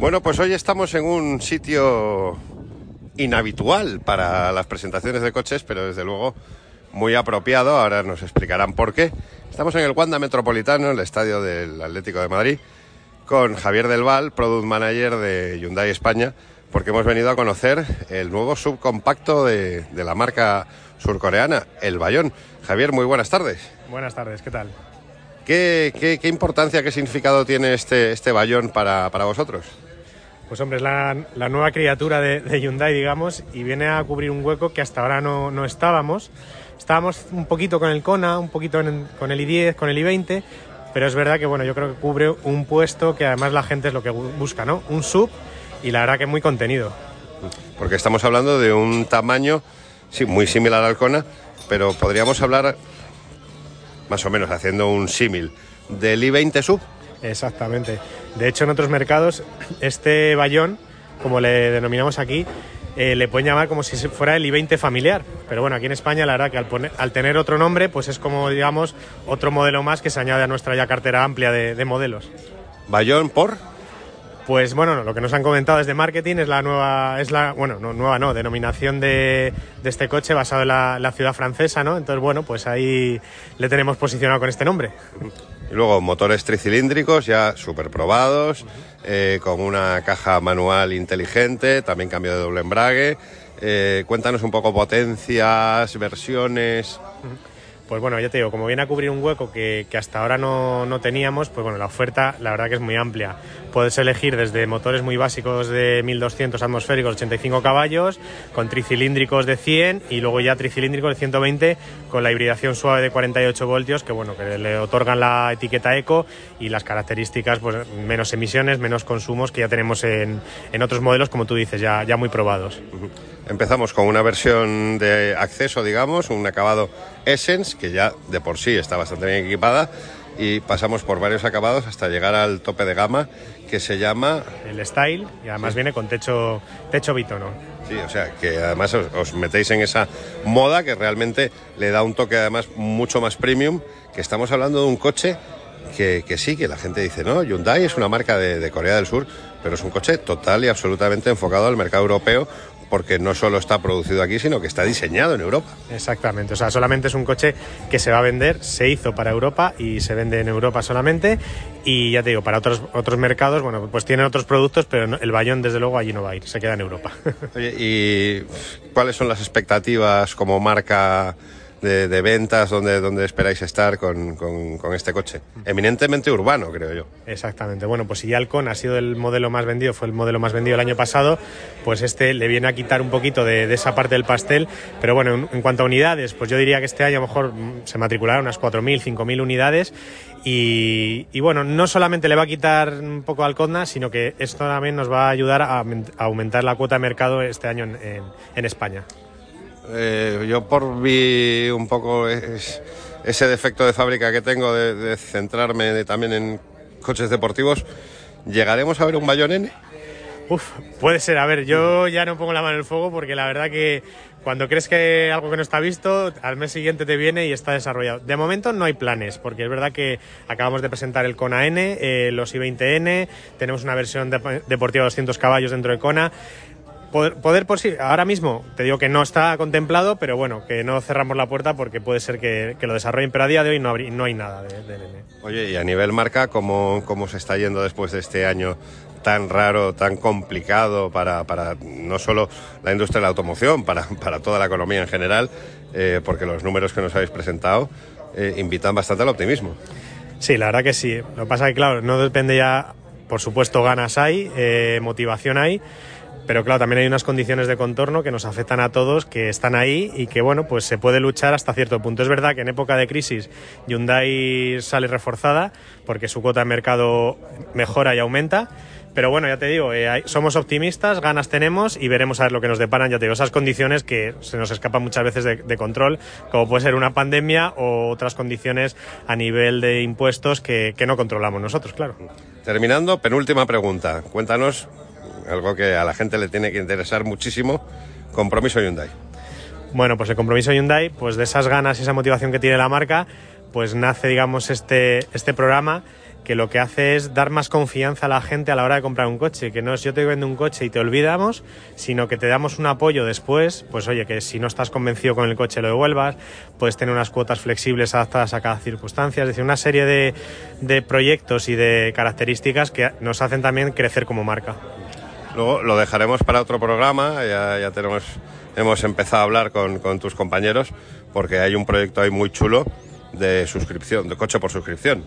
Bueno, pues hoy estamos en un sitio inhabitual para las presentaciones de coches, pero desde luego muy apropiado. Ahora nos explicarán por qué. Estamos en el Wanda Metropolitano, el estadio del Atlético de Madrid, con Javier Del Val, Product Manager de Hyundai España, porque hemos venido a conocer el nuevo subcompacto de, de la marca surcoreana, el Bayón. Javier, muy buenas tardes. Buenas tardes, ¿qué tal? ¿Qué, qué, qué importancia, qué significado tiene este, este Bayón para, para vosotros? Pues hombre, es la, nueva criatura de, Hyundai, digamos, y viene a cubrir un hueco que hasta ahora no, no estábamos. Estábamos un poquito con el Kona, un poquito con el i10, con el i20, pero es verdad que bueno, yo creo que cubre un puesto que además la gente es lo que busca, ¿no? Un sub y la verdad que muy contenido. Porque estamos hablando de un tamaño sí, muy similar al Kona, pero podríamos hablar más o menos haciendo un símil del i20 sub. Exactamente. De hecho, en otros mercados, este bayón, como le denominamos aquí, eh, le pueden llamar como si fuera el i20 familiar. Pero bueno, aquí en España la verdad que al, poner, al, tener otro nombre, pues es como, digamos, otro modelo más que se añade a nuestra ya cartera amplia de, de modelos. ¿Bayón por? Pues bueno, lo que nos han comentado desde marketing es la nueva, es la, bueno, no, nueva no, denominación de, de este coche basado en la, la, ciudad francesa, ¿no? Entonces, bueno, pues ahí le tenemos posicionado con este nombre. Y luego motores tricilíndricos ya súper probados, eh, con una caja manual inteligente, también cambio de doble embrague. Eh, cuéntanos un poco potencias, versiones. Pues bueno, ya te digo, como viene a cubrir un hueco que, que hasta ahora no, no, teníamos, pues bueno, la oferta la verdad que es muy amplia. Puedes elegir desde motores muy básicos de 1200 atmosféricos, 85 caballos, con tricilíndricos de 100 y luego ya tricilíndricos de 120 con la hibridación suave de 48 voltios que bueno, que le otorgan la etiqueta eco y las características, pues menos emisiones, menos consumos que ya tenemos en, en otros modelos, como tú dices, ya, ya muy probados. Empezamos con una versión de acceso, digamos, un acabado Essence, que ya de por sí está bastante bien equipada, y pasamos por varios acabados hasta llegar al tope de gama que se llama... El Style, y además sí. viene con techo, techo bitono. Sí, o sea, que además os, os, metéis en esa moda que realmente le da un toque además mucho más premium, que estamos hablando de un coche que, que sí, que la gente dice, no, Hyundai es una marca de, de Corea del Sur, pero es un coche total y absolutamente enfocado al mercado europeo, porque no solo está producido aquí, sino que está diseñado en Europa. Exactamente, o sea, solamente es un coche que se va a vender, se hizo para Europa y se vende en Europa solamente. Y ya te digo, para otros, otros mercados, bueno, pues tienen otros productos, pero el Bayón, desde luego, allí no va a ir, se queda en Europa. Oye, ¿y cuáles son las expectativas como marca? De, ventas donde, esperáis estar con, con, este coche. Eminentemente urbano, creo yo. Exactamente. Bueno, pues si ya el Con ha sido el modelo más vendido, fue el modelo más vendido el año pasado, pues este le viene a quitar un poquito de, esa parte del pastel. Pero bueno, en, cuanto a unidades, pues yo diría que este año a lo mejor se matricularon unas 4.000, 5.000 unidades. Y, bueno, no solamente le va a quitar un poco al sino que esto también nos va a ayudar a, aumentar la cuota de mercado este año en España. Eh, yo por vi un poco es, ese defecto de fábrica que tengo de, de centrarme de, también en coches deportivos, ¿llegaremos a ver un Bayón N? Uf, puede ser. A ver, yo ya no pongo la mano en el fuego porque la verdad que cuando crees que algo que no está visto, al mes siguiente te viene y está desarrollado. De momento no hay planes, porque es verdad que acabamos de presentar el Kona N, eh, los i20N, tenemos una versión de, deportiva de 200 caballos dentro de Kona poder, poder por sí, ahora mismo te digo que no está contemplado, pero bueno, que no cerramos la puerta porque puede ser que, que lo desarrollen, pero a día de hoy no, habría, no hay nada de, de NN. Oye, y a nivel marca, ¿cómo, ¿cómo se está yendo después de este año tan raro, tan complicado para, para no solo la industria de la automoción, para, para toda la economía en general, eh, porque los números que nos habéis presentado eh, invitan bastante al optimismo. Sí, la verdad que sí. Lo que pasa es que, claro, no depende ya, por supuesto, ganas hay, eh, motivación hay, pero claro, también hay unas condiciones de contorno que nos afectan a todos, que están ahí y que bueno, pues se puede luchar hasta cierto punto. Es verdad que en época de crisis Hyundai sale reforzada porque su cuota de mercado mejora y aumenta. Pero bueno, ya te digo, eh, somos optimistas, ganas tenemos y veremos a ver lo que nos deparan, ya te digo, esas condiciones que se nos escapan muchas veces de, control, como puede ser una pandemia o otras condiciones a nivel de impuestos que no controlamos nosotros, claro. Terminando, penúltima pregunta. Cuéntanos algo que a la gente le tiene que interesar muchísimo, compromiso Hyundai. Bueno, pues el compromiso Hyundai, pues de esas ganas y esa motivación que tiene la marca, pues nace, digamos, este, este programa que lo que hace es dar más confianza a la gente a la hora de comprar un coche, que no es yo te vendo un coche y te olvidamos, sino que te damos un apoyo después, pues oye, que si no estás convencido con el coche lo devuelvas, puedes tener unas cuotas flexibles adaptadas a cada circunstancia, es decir, una serie de, de proyectos y de características que nos hacen también crecer como marca. Luego lo dejaremos para otro programa, ya, ya hemos empezado a hablar con, con tus compañeros, porque hay un proyecto ahí muy chulo de suscripción, de coche por suscripción.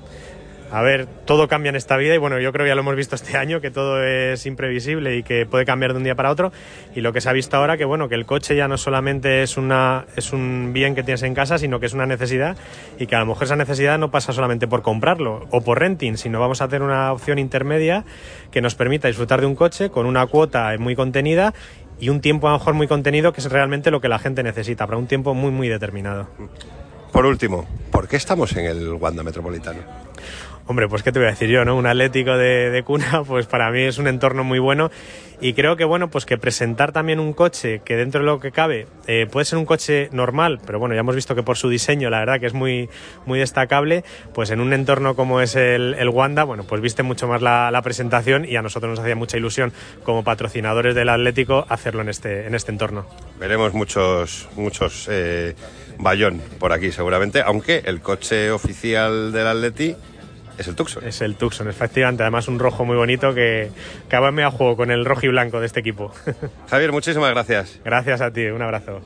A ver, todo cambia en esta vida y bueno, yo creo que ya lo hemos visto este año, que todo es imprevisible y que puede cambiar de un día para otro. Y lo que se ha visto ahora, que bueno, que el coche ya no solamente es, una, es un bien que tienes en casa, sino que es una necesidad y que a lo mejor esa necesidad no pasa solamente por comprarlo o por renting, sino vamos a hacer una opción intermedia que nos permita disfrutar de un coche con una cuota muy contenida y un tiempo a lo mejor muy contenido, que es realmente lo que la gente necesita, para un tiempo muy, muy determinado. Por último, ¿por qué estamos en el Wanda Metropolitano? Hombre, pues qué te voy a decir yo, ¿no? Un Atlético de, de, cuna, pues para mí es un entorno muy bueno y creo que bueno, pues que presentar también un coche que dentro de lo que cabe eh, puede ser un coche normal, pero bueno, ya hemos visto que por su diseño la verdad que es muy, muy destacable, pues en un entorno como es el, el Wanda, bueno, pues viste mucho más la, la, presentación y a nosotros nos hacía mucha ilusión como patrocinadores del Atlético hacerlo en este, en este entorno. Veremos muchos, muchos eh, Bayón por aquí seguramente, aunque el coche oficial del Atleti es el Tucson. Es el Tucson, efectivamente. Además, un rojo muy bonito que, que va a juego con el rojo y blanco de este equipo. Javier, muchísimas gracias. Gracias a ti, un abrazo.